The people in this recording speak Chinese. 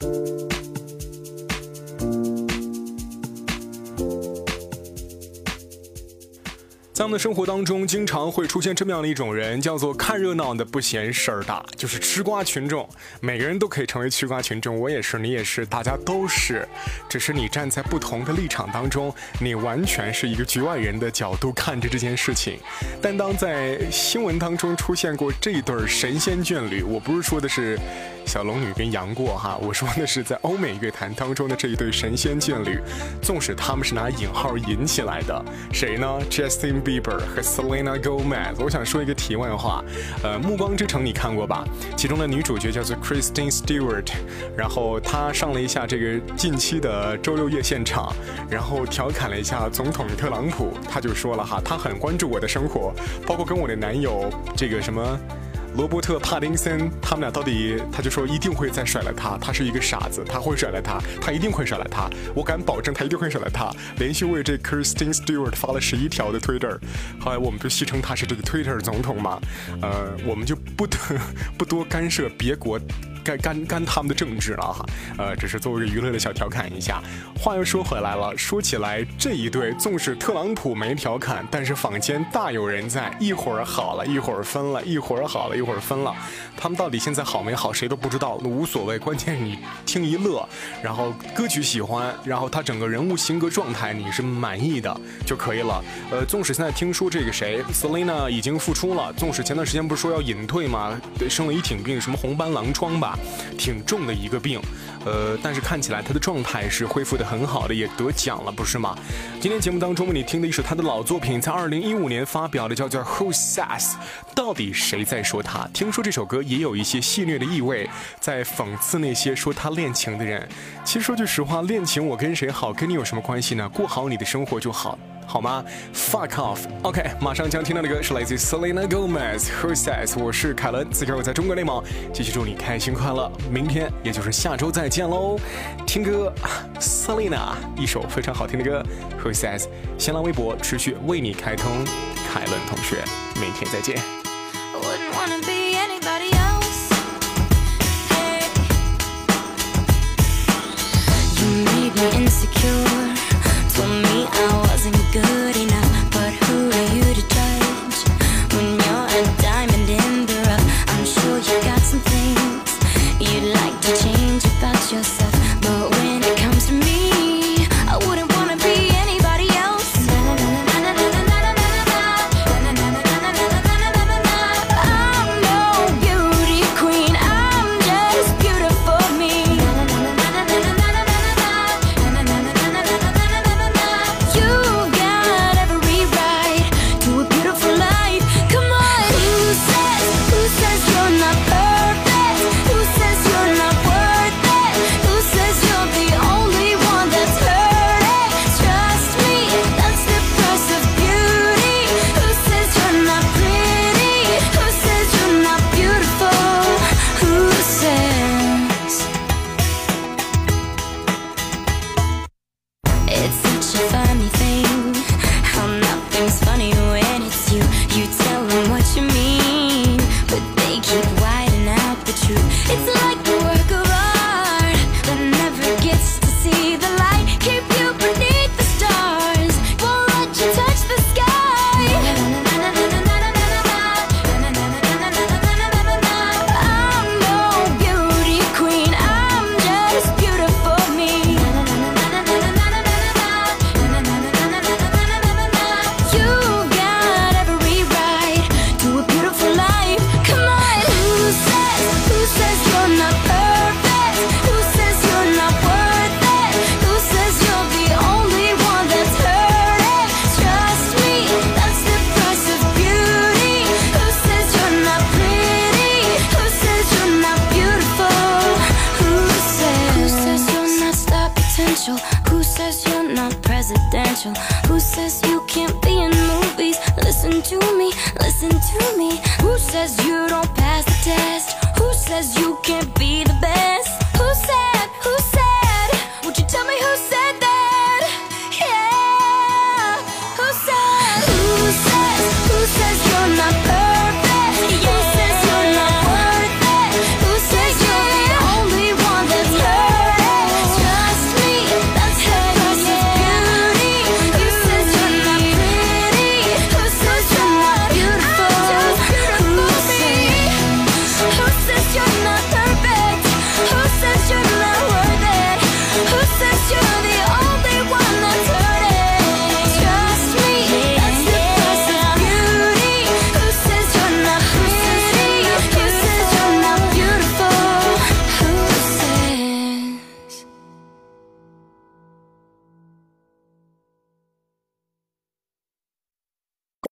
Thank you 在我们的生活当中，经常会出现这么样的一种人，叫做看热闹的不嫌事儿大，就是吃瓜群众。每个人都可以成为吃瓜群众，我也是，你也是，大家都是。只是你站在不同的立场当中，你完全是一个局外人的角度看着这件事情。但当在新闻当中出现过这一对神仙眷侣，我不是说的是。小龙女跟杨过哈，我说的是在欧美乐坛当中的这一对神仙眷侣，纵使他们是拿引号引起来的，谁呢？Justin Bieber 和 Selena Gomez。我想说一个题外话，呃，《暮光之城》你看过吧？其中的女主角叫做 Christine Stewart，然后她上了一下这个近期的周六夜现场，然后调侃了一下总统特朗普，她就说了哈，她很关注我的生活，包括跟我的男友这个什么。罗伯特·帕丁森，他们俩到底，他就说一定会再甩了他，他是一个傻子，他会甩了他，他一定会甩了他，我敢保证他一定会甩了他。连续为这 Kristen Stewart 发了十一条的 Twitter，后来我们就戏称他是这个 Twitter 总统嘛，呃，我们就不得不多干涉别国。该干干他们的政治了哈，呃，只是作为娱乐的小调侃一下。话又说回来了，说起来这一对，纵使特朗普没调侃，但是坊间大有人在，一会儿好了，一会儿分了，一会儿好了，一会儿分了。他们到底现在好没好，谁都不知道，无所谓，关键你听一乐，然后歌曲喜欢，然后他整个人物性格状态你是满意的就可以了。呃，纵使现在听说这个谁，Selina 已经复出了，纵使前段时间不是说要隐退吗？生了一挺病，什么红斑狼疮吧。挺重的一个病，呃，但是看起来他的状态是恢复的很好的，也得奖了，不是吗？今天节目当中为你听的一首他的老作品，在二零一五年发表的，叫做《Who Says》，到底谁在说他？听说这首歌也有一些戏谑的意味，在讽刺那些说他恋情的人。其实说句实话，恋情我跟谁好，跟你有什么关系呢？过好你的生活就好。好吗？Fuck off！OK，马上将听到的歌是来自 Selena Gomez，Who Says？我是凯伦，此刻我在中国内蒙，继续祝你开心快乐，明天也就是下周再见喽。听歌，Selena，一首非常好听的歌，Who Says？新浪微博持续为你开通，凯伦同学，明天再见。special Who says you can't be in movies? Listen to me, listen to me Who says you don't pass the test? Who says you can't be the best? Who says